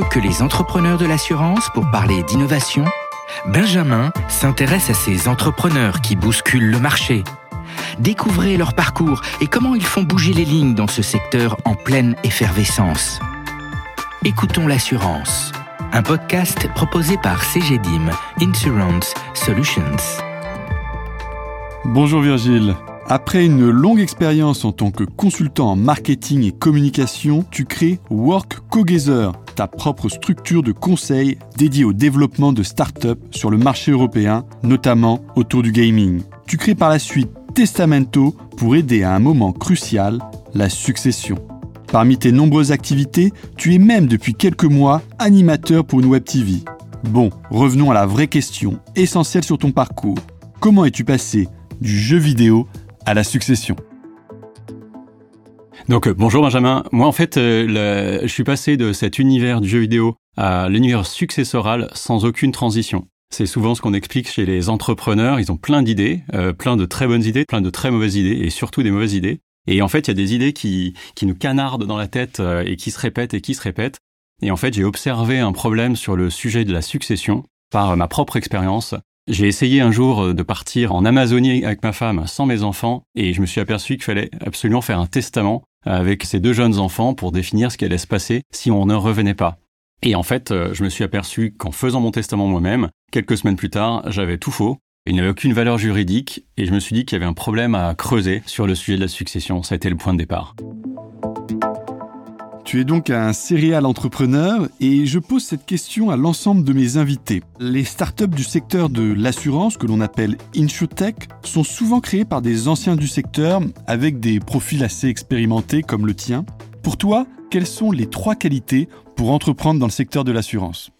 que les entrepreneurs de l'assurance pour parler d'innovation Benjamin s'intéresse à ces entrepreneurs qui bousculent le marché. Découvrez leur parcours et comment ils font bouger les lignes dans ce secteur en pleine effervescence. Écoutons l'assurance, un podcast proposé par CGDIM Insurance Solutions. Bonjour Virgile. Après une longue expérience en tant que consultant en marketing et communication, tu crées Work Together, ta propre structure de conseil dédiée au développement de start-up sur le marché européen, notamment autour du gaming. Tu crées par la suite Testamento pour aider à un moment crucial, la succession. Parmi tes nombreuses activités, tu es même depuis quelques mois animateur pour une web TV. Bon, revenons à la vraie question, essentielle sur ton parcours. Comment es-tu passé du jeu vidéo à la succession donc euh, bonjour Benjamin. Moi en fait, euh, je suis passé de cet univers du jeu vidéo à l'univers successoral sans aucune transition. C'est souvent ce qu'on explique chez les entrepreneurs. Ils ont plein d'idées, euh, plein de très bonnes idées, plein de très mauvaises idées et surtout des mauvaises idées. Et en fait, il y a des idées qui, qui nous canardent dans la tête et qui se répètent et qui se répètent. Et en fait, j'ai observé un problème sur le sujet de la succession par ma propre expérience. J'ai essayé un jour de partir en Amazonie avec ma femme sans mes enfants et je me suis aperçu qu'il fallait absolument faire un testament avec ces deux jeunes enfants pour définir ce qui allait se passer si on ne revenait pas. Et en fait, euh, je me suis aperçu qu'en faisant mon testament moi-même, quelques semaines plus tard, j'avais tout faux. Il n'avait aucune valeur juridique et je me suis dit qu'il y avait un problème à creuser sur le sujet de la succession. Ça a été le point de départ. Tu es donc un serial entrepreneur et je pose cette question à l'ensemble de mes invités. Les startups du secteur de l'assurance, que l'on appelle InsurTech, sont souvent créées par des anciens du secteur avec des profils assez expérimentés comme le tien. Pour toi, quelles sont les trois qualités pour entreprendre dans le secteur de l'assurance?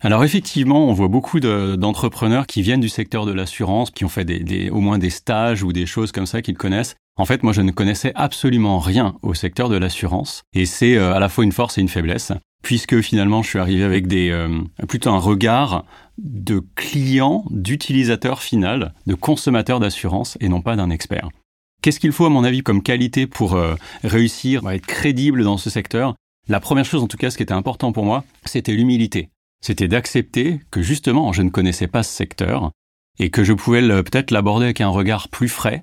Alors effectivement, on voit beaucoup d'entrepreneurs qui viennent du secteur de l'assurance, qui ont fait au moins des stages ou des choses comme ça qu'ils connaissent, en fait, moi, je ne connaissais absolument rien au secteur de l'assurance, et c'est euh, à la fois une force et une faiblesse, puisque finalement, je suis arrivé avec euh, plutôt un regard de client, d'utilisateur final, de consommateur d'assurance, et non pas d'un expert. Qu'est-ce qu'il faut, à mon avis, comme qualité pour euh, réussir à être crédible dans ce secteur? La première chose, en tout cas, ce qui était important pour moi, c'était l'humilité. C'était d'accepter que justement, je ne connaissais pas ce secteur et que je pouvais peut-être l'aborder avec un regard plus frais,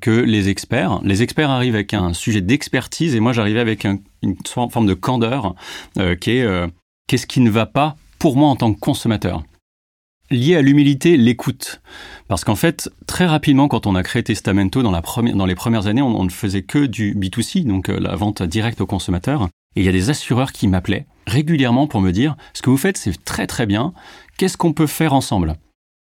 que les experts. Les experts arrivent avec un sujet d'expertise et moi j'arrivais avec une forme de candeur euh, qui est euh, qu'est-ce qui ne va pas pour moi en tant que consommateur? Lié à l'humilité, l'écoute. Parce qu'en fait, très rapidement, quand on a créé Testamento dans, la première, dans les premières années, on, ne faisait que du B2C, donc la vente directe au consommateur. Et il y a des assureurs qui m'appelaient régulièrement pour me dire, ce que vous faites, c'est très très bien, qu'est-ce qu'on peut faire ensemble?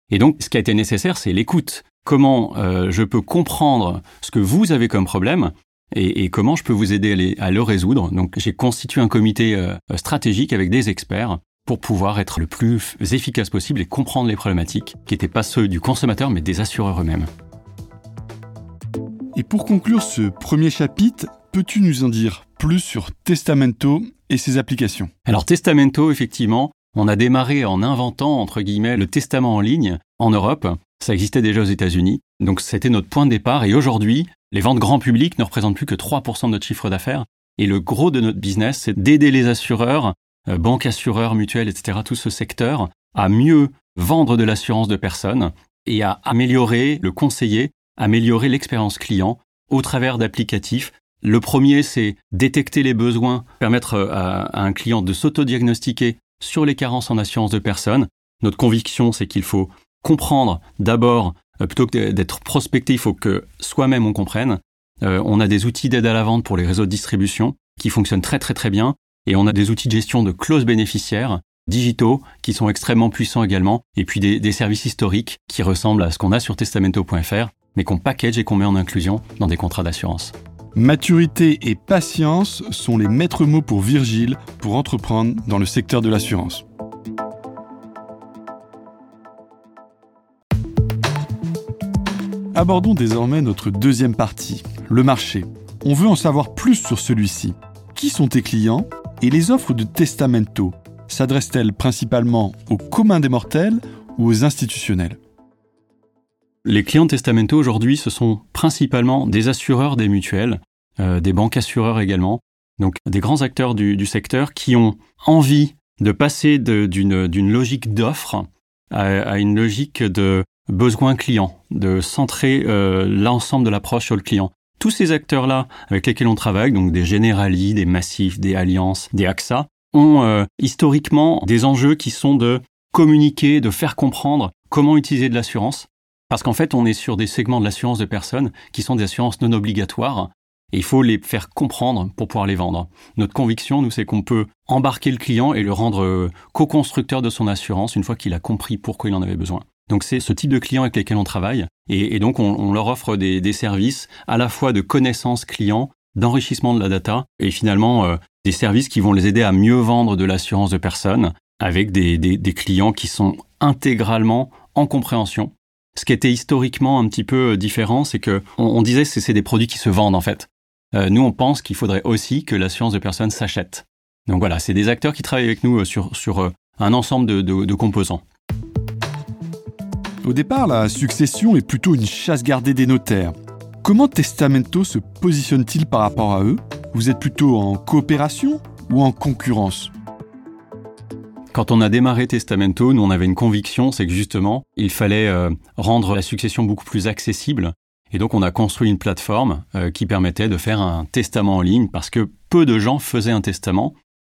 Et donc, ce qui a été nécessaire, c'est l'écoute comment euh, je peux comprendre ce que vous avez comme problème et, comment je peux vous aider à, le résoudre. Donc j'ai constitué un comité euh, stratégique avec des experts pour pouvoir être le plus efficace possible et comprendre les problématiques qui n'étaient pas ceux du consommateur mais des assureurs eux-mêmes. Et pour conclure ce premier chapitre, peux-tu nous en dire plus sur Testamento et ses applications? Alors Testamento, effectivement, on a démarré en inventant, entre guillemets, le testament en ligne en Europe ça existait déjà aux États-Unis. Donc c'était notre point de départ. Et aujourd'hui, les ventes grand public ne représentent plus que 3% de notre chiffre d'affaires. Et le gros de notre business, c'est d'aider les assureurs, euh, banques assureurs, mutuelles, etc., tout ce secteur, à mieux vendre de l'assurance de personnes et à améliorer le conseiller, améliorer l'expérience client au travers d'applicatifs. Le premier, c'est détecter les besoins, permettre euh, à un client de s'autodiagnostiquer sur les carences en assurance de personnes. Notre conviction, c'est qu'il faut comprendre d'abord, euh, plutôt que d'être prospecté, il faut que soi-même on comprenne. Euh, on a des outils d'aide à la vente pour les réseaux de distribution qui fonctionnent très très très bien. Et on a des outils de gestion de clauses bénéficiaires digitaux qui sont extrêmement puissants également. Et puis des, services historiques qui ressemblent à ce qu'on a sur testamento.fr, mais qu'on package et qu'on met en inclusion dans des contrats d'assurance. Maturité et patience sont les maîtres mots pour Virgile pour entreprendre dans le secteur de l'assurance. Abordons désormais notre deuxième partie, le marché. On veut en savoir plus sur celui-ci. Qui sont tes clients et les offres de Testamento? S'adressent-elles principalement aux communs des mortels ou aux institutionnels? Les clients de Testamento aujourd'hui, ce sont principalement des assureurs des mutuelles, euh, des banques assureurs également, donc des grands acteurs du secteur qui ont envie de passer d'une logique d'offre à, une logique de besoin client, de centrer euh, l'ensemble de l'approche sur le client. Tous ces acteurs-là avec lesquels on travaille, donc des Generali, des Massifs, des Alliances, des AXA, ont euh, historiquement des enjeux qui sont de communiquer, de faire comprendre comment utiliser de l'assurance. Parce qu'en fait, on est sur des segments de l'assurance de personnes qui sont des assurances non obligatoires et il faut les faire comprendre pour pouvoir les vendre. Notre conviction, nous, c'est qu'on peut embarquer le client et le rendre euh, co-constructeur de son assurance une fois qu'il a compris pourquoi il en avait besoin. Donc c'est ce type de clients avec lesquels on travaille et, donc on, leur offre des, services à la fois de connaissance client, d'enrichissement de la data et finalement euh, des services qui vont les aider à mieux vendre de l'assurance de personnes avec des, clients qui sont intégralement en compréhension. Ce qui était historiquement un petit peu différent, c'est que on, disait c'est des produits qui se vendent en fait. Euh, nous, on pense qu'il faudrait aussi que l'assurance de personnes s'achète. Donc voilà, c'est des acteurs qui travaillent avec nous euh, sur, euh, un ensemble de, composants. Au départ, la succession est plutôt une chasse gardée des notaires. Comment Testamento se positionne-t-il par rapport à eux? Vous êtes plutôt en coopération ou en concurrence? Quand on a démarré Testamento, nous on avait une conviction, c'est que justement, il fallait rendre la succession beaucoup plus accessible et donc on a construit une plateforme euh, qui permettait de faire un testament en ligne parce que peu de gens faisaient un testament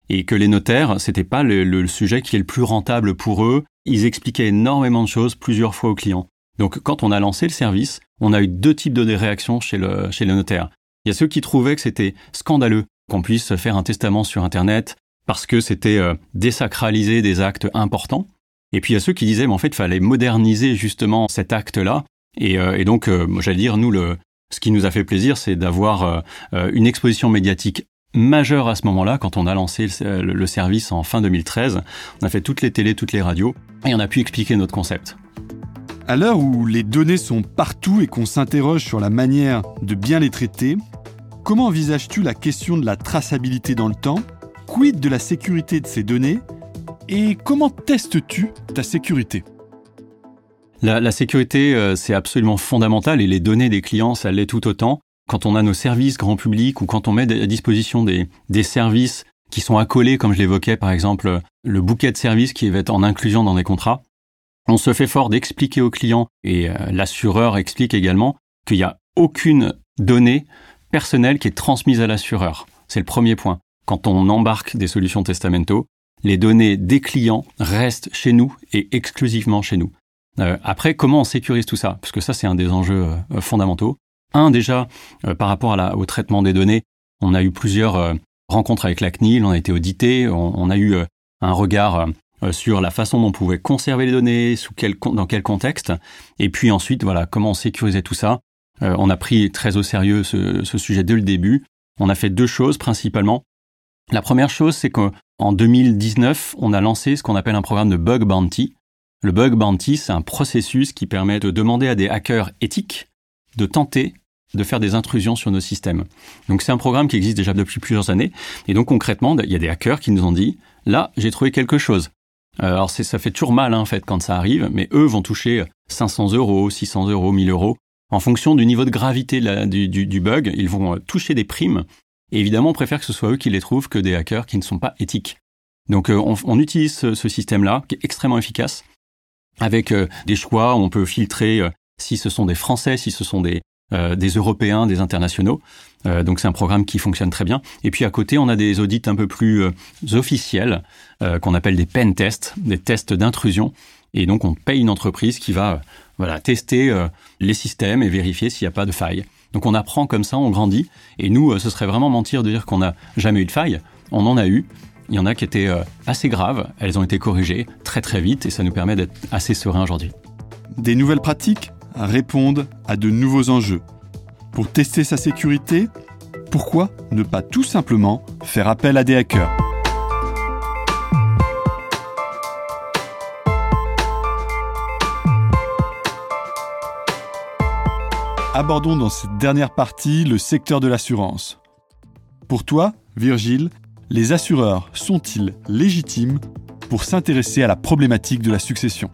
et que les notaires, c'était pas le, sujet qui est le plus rentable pour eux. Ils expliquaient énormément de choses plusieurs fois aux clients. Donc quand on a lancé le service, on a eu deux types de réactions chez le, chez le notaire. Il y a ceux qui trouvaient que c'était scandaleux qu'on puisse faire un testament sur Internet parce que c'était euh, désacraliser des actes importants. Et puis il y a ceux qui disaient, mais en fait, il fallait moderniser justement cet acte-là et, euh, donc, euh, j'allais dire, nous, le, ce qui nous a fait plaisir, c'est d'avoir une exposition médiatique majeure à ce moment-là, quand on a lancé le, service en fin 2013. On a fait toutes les télés, toutes les radios, et on a pu expliquer notre concept. À l'heure où les données sont partout et qu'on s'interroge sur la manière de bien les traiter, comment envisages-tu la question de la traçabilité dans le temps Quid de la sécurité de ces données Et comment testes-tu ta sécurité? La, sécurité, euh, c'est absolument fondamental et les données des clients, ça l'est tout autant. Quand on a nos services grand public ou quand on met à disposition des, services qui sont accolés, comme je l'évoquais, par exemple, le bouquet de services qui va être en inclusion dans des contrats, on se fait fort d'expliquer aux clients et euh, l'assureur explique également qu'il n'y a aucune donnée personnelle qui est transmise à l'assureur. C'est le premier point. Quand on embarque des solutions testamento, les données des clients restent chez nous et exclusivement chez nous. Euh, après, comment on sécurise tout ça? Parce que ça, c'est un des enjeux euh, fondamentaux. Un, déjà, euh, par rapport au traitement des données, on a eu plusieurs rencontres avec la CNIL, on a été audité, on, a eu un regard sur la façon dont on pouvait conserver les données, dans quel contexte, et puis ensuite, voilà, comment on sécurisait tout ça. on a pris très au sérieux ce sujet dès le début. On a fait deux choses principalement. La première chose, c'est qu'en 2019, on a lancé ce qu'on appelle un programme de bug bounty. Le bug bounty, c'est un processus qui permet de demander à des hackers éthiques de tenter de faire des intrusions sur nos systèmes. Donc c'est un programme qui existe déjà depuis plusieurs années. Et donc concrètement, il y a des hackers qui nous ont dit, là, j'ai trouvé quelque chose. Euh, alors ça fait toujours mal hein, en fait quand ça arrive, mais eux vont toucher 500 euros, 600 euros, 1000 euros. En fonction du niveau de gravité du, bug, ils vont euh, toucher des primes. Et évidemment, on préfère que ce soit eux qui les trouvent que des hackers qui ne sont pas éthiques. Donc euh, on, utilise ce système-là, qui est extrêmement efficace avec des choix. On peut filtrer si ce sont des Français, si ce sont des, euh, des Européens, des internationaux. donc c'est un programme qui fonctionne très bien. Et puis à côté, on a des audits un peu plus officiels qu'on appelle des pen tests, des tests d'intrusion. Et donc on paye une entreprise qui va voilà tester les systèmes et vérifier s'il n'y a pas de faille. Donc on apprend comme ça, on grandit. Et nous, ce serait vraiment mentir de dire qu'on n'a jamais eu de faille. On en a eu. Il y en a qui étaient euh, assez graves, elles ont été corrigées très très vite et ça nous permet d'être assez serein aujourd'hui. Des nouvelles pratiques? Répondent à de nouveaux enjeux. Pour tester sa sécurité, pourquoi ne pas tout simplement faire appel à des hackers? Abordons dans cette dernière partie le secteur de l'assurance. Pour toi, Virgile, les assureurs sont-ils légitimes pour s'intéresser à la problématique de la succession?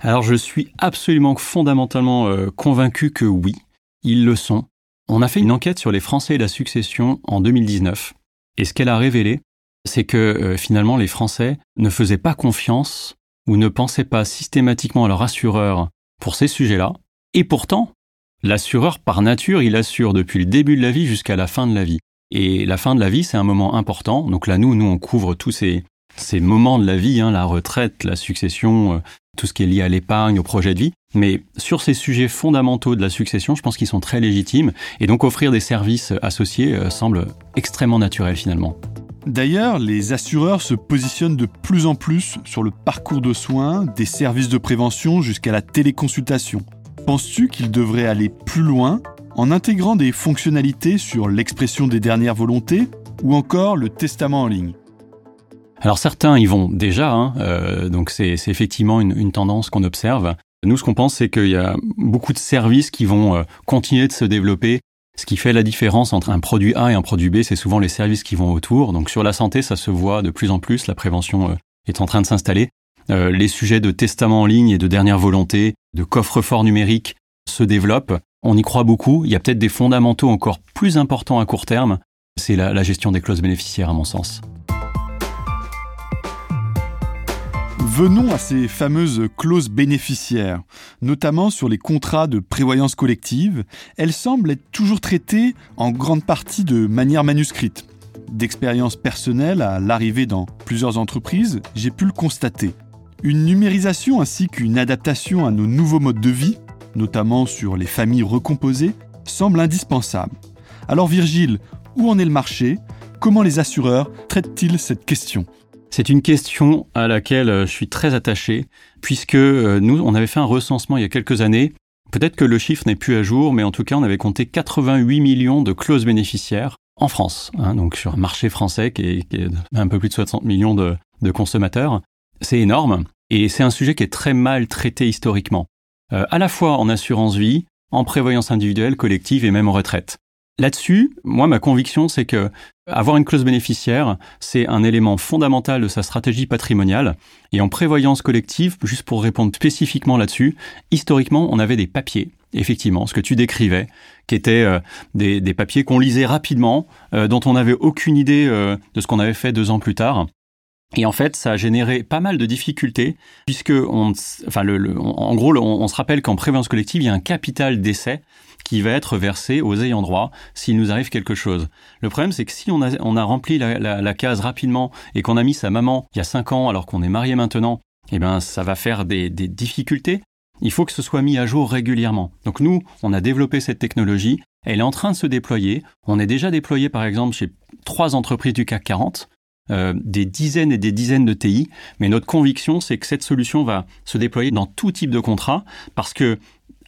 Alors je suis absolument fondamentalement euh, convaincu que oui, ils le sont. On a fait une enquête sur les Français et la succession en 2019, et ce qu'elle a révélé, c'est que euh, finalement les Français ne faisaient pas confiance ou ne pensaient pas systématiquement à leur assureur pour ces sujets-là. Et pourtant, l'assureur par nature, il assure depuis le début de la vie jusqu'à la fin de la vie. Et la fin de la vie, c'est un moment important. Donc là, nous, nous, on couvre tous ces, ces moments de la vie, hein, la retraite, la succession, euh, tout ce qui est lié à l'épargne, au projet de vie. Mais sur ces sujets fondamentaux de la succession, je pense qu'ils sont très légitimes. Et donc offrir des services associés euh, semble extrêmement naturel finalement. D'ailleurs, les assureurs se positionnent de plus en plus sur le parcours de soins, des services de prévention jusqu'à la téléconsultation. Penses-tu qu'ils devraient aller plus loin en intégrant des fonctionnalités sur l'expression des dernières volontés ou encore le testament en ligne? Alors certains y vont déjà, hein, euh, donc c'est effectivement une, une tendance qu'on observe. Nous, ce qu'on pense, c'est qu'il y a beaucoup de services qui vont euh, continuer de se développer. Ce qui fait la différence entre un produit A et un produit B, c'est souvent les services qui vont autour. Donc sur la santé, ça se voit de plus en plus, la prévention euh, est en train de s'installer. Euh, les sujets de testament en ligne et de dernière volonté, de coffre-fort numérique se développent. On y croit beaucoup. Il y a peut-être des fondamentaux encore plus importants à court terme. C'est la, la gestion des clauses bénéficiaires, à mon sens. Venons à ces fameuses clauses bénéficiaires, notamment sur les contrats de prévoyance collective. Elles semblent être toujours traitées en grande partie de manière manuscrite. D'expérience personnelle à l'arrivée dans plusieurs entreprises, j'ai pu le constater. Une numérisation ainsi qu'une adaptation à nos nouveaux modes de vie, notamment sur les familles recomposées, semble indispensable. Alors Virgile, où en est le marché? Comment les assureurs traitent-ils cette question? C'est une question à laquelle euh, je suis très attaché, puisque euh, nous, on avait fait un recensement il y a quelques années. Peut-être que le chiffre n'est plus à jour, mais en tout cas, on avait compté 88 millions de clauses bénéficiaires en France, hein, donc sur un marché français qui est, un peu plus de 60 millions de, consommateurs. C'est énorme, et c'est un sujet qui est très mal traité historiquement, euh, à la fois en assurance vie, en prévoyance individuelle, collective et même en retraite. Là-dessus, moi, ma conviction, c'est que avoir une clause bénéficiaire, c'est un élément fondamental de sa stratégie patrimoniale. Et en prévoyance collective, juste pour répondre spécifiquement là-dessus, historiquement, on avait des papiers, effectivement, ce que tu décrivais, qui étaient euh, des, papiers qu'on lisait rapidement, euh, dont on n'avait aucune idée euh, de ce qu'on avait fait deux ans plus tard. Et en fait, ça a généré pas mal de difficultés, puisque, on, enfin, le, en gros, on, on se rappelle qu'en prévoyance collective, il y a un capital d'essai qui va être versé aux ayants droit s'il nous arrive quelque chose. Le problème, c'est que si on a, rempli la, case rapidement et qu'on a mis sa maman il y a cinq ans alors qu'on est marié maintenant, eh ben, ça va faire des, des difficultés. Il faut que ce soit mis à jour régulièrement. Donc nous, on a développé cette technologie. Elle est en train de se déployer. On est déjà déployé, par exemple, chez trois entreprises du CAC 40. Euh, des dizaines et des dizaines de TI, mais notre conviction, c'est que cette solution va se déployer dans tout type de contrat, parce que,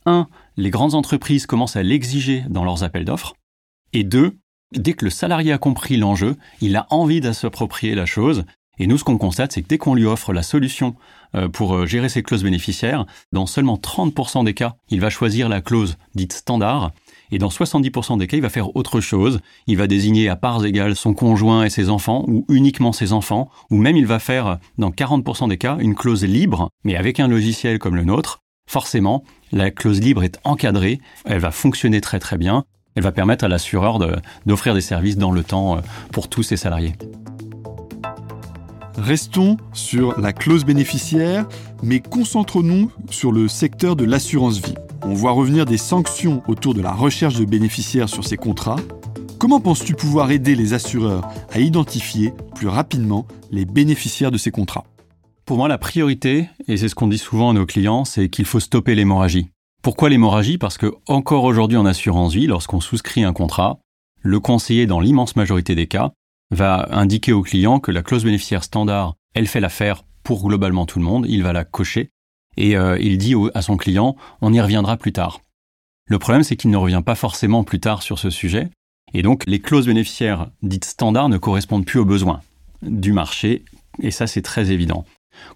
un, les grandes entreprises commencent à l'exiger dans leurs appels d'offres. Et deux, dès que le salarié a compris l'enjeu, il a envie de s'approprier la chose. Et nous, ce qu'on constate, c'est que dès qu'on lui offre la solution euh, pour euh, gérer ses clauses bénéficiaires, dans seulement 30% des cas, il va choisir la clause dite standard. Et dans 70% des cas, il va faire autre chose. Il va désigner à parts égales son conjoint et ses enfants, ou uniquement ses enfants, ou même il va faire, dans 40% des cas, une clause libre, mais avec un logiciel comme le nôtre, forcément, la clause libre est encadrée, elle va fonctionner très très bien, elle va permettre à l'assureur d'offrir des services dans le temps euh, pour tous ses salariés. Restons sur la clause bénéficiaire, mais concentrons-nous sur le secteur de l'assurance vie. On voit revenir des sanctions autour de la recherche de bénéficiaires sur ces contrats. Comment penses-tu pouvoir aider les assureurs à identifier plus rapidement les bénéficiaires de ces contrats? Pour moi, la priorité, et c'est ce qu'on dit souvent à nos clients, c'est qu'il faut stopper l'hémorragie. Pourquoi l'hémorragie? Parce que encore aujourd'hui en assurance vie, lorsqu'on souscrit un contrat, le conseiller, dans l'immense majorité des cas, va indiquer au client que la clause bénéficiaire standard, elle fait l'affaire pour globalement tout le monde, il va la cocher, et euh, il dit à son client, on y reviendra plus tard. Le problème, c'est qu'il ne revient pas forcément plus tard sur ce sujet, et donc les clauses bénéficiaires dites standards ne correspondent plus aux besoins du marché, et ça c'est très évident.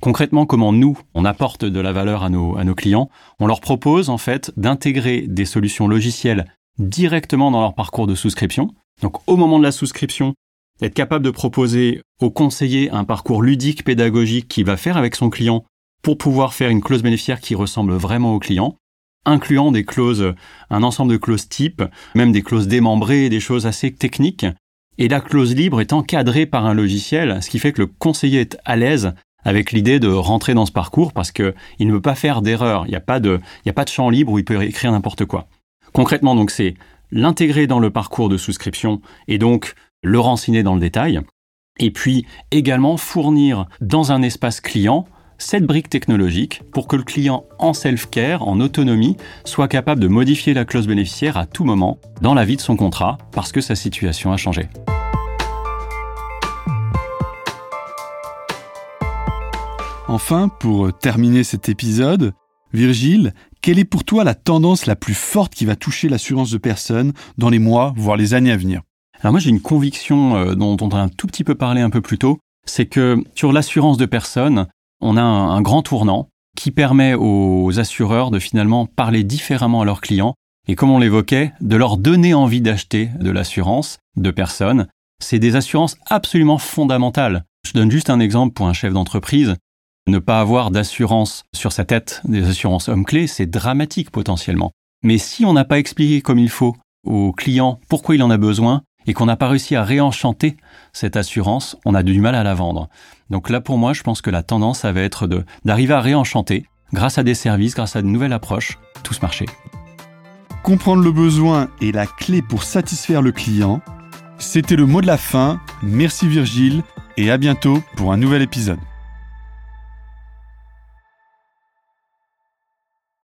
Concrètement, comment nous, on apporte de la valeur à nos, clients On leur propose en fait d'intégrer des solutions logicielles directement dans leur parcours de souscription. Donc au moment de la souscription, d'être capable de proposer au conseiller un parcours ludique pédagogique qui va faire avec son client pour pouvoir faire une clause bénéficiaire qui ressemble vraiment au client, incluant des clauses, un ensemble de clauses types, même des clauses démembrées, des choses assez techniques, Et la clause libre est encadrée par un logiciel, ce qui fait que le conseiller est à l'aise avec l'idée de rentrer dans ce parcours parce que il ne veut pas faire d'erreur. Il n'y a pas de, il a pas de champ libre où il peut écrire n'importe quoi. Concrètement, donc, c'est l'intégrer dans le parcours de souscription et donc le renseigner dans le détail. Et puis également fournir dans un espace client cette brique technologique pour que le client en self-care, en autonomie, soit capable de modifier la clause bénéficiaire à tout moment dans la vie de son contrat parce que sa situation a changé. Enfin, pour terminer cet épisode, Virgile, quelle est pour toi la tendance la plus forte qui va toucher l'assurance de personnes dans les mois, voire les années à venir? Alors moi j'ai une conviction euh, dont, on a un tout petit peu parlé un peu plus tôt, c'est que sur l'assurance de personnes, on a un, grand tournant qui permet aux assureurs de finalement parler différemment à leurs clients et comme on l'évoquait, de leur donner envie d'acheter de l'assurance de personnes. C'est des assurances absolument fondamentales. Je donne juste un exemple pour un chef d'entreprise. Ne pas avoir d'assurance sur sa tête, des assurances hommes-clés, c'est dramatique potentiellement. Mais si on n'a pas expliqué comme il faut au client pourquoi il en a besoin, et qu'on n'a pas réussi à réenchanter cette assurance, on a du mal à la vendre. Donc là, pour moi, je pense que la tendance, ça va être d'arriver à réenchanter, grâce à des services, grâce à de nouvelles approches, tout ce marché. Comprendre le besoin est la clé pour satisfaire le client. C'était le mot de la fin. Merci Virgile et à bientôt pour un nouvel épisode.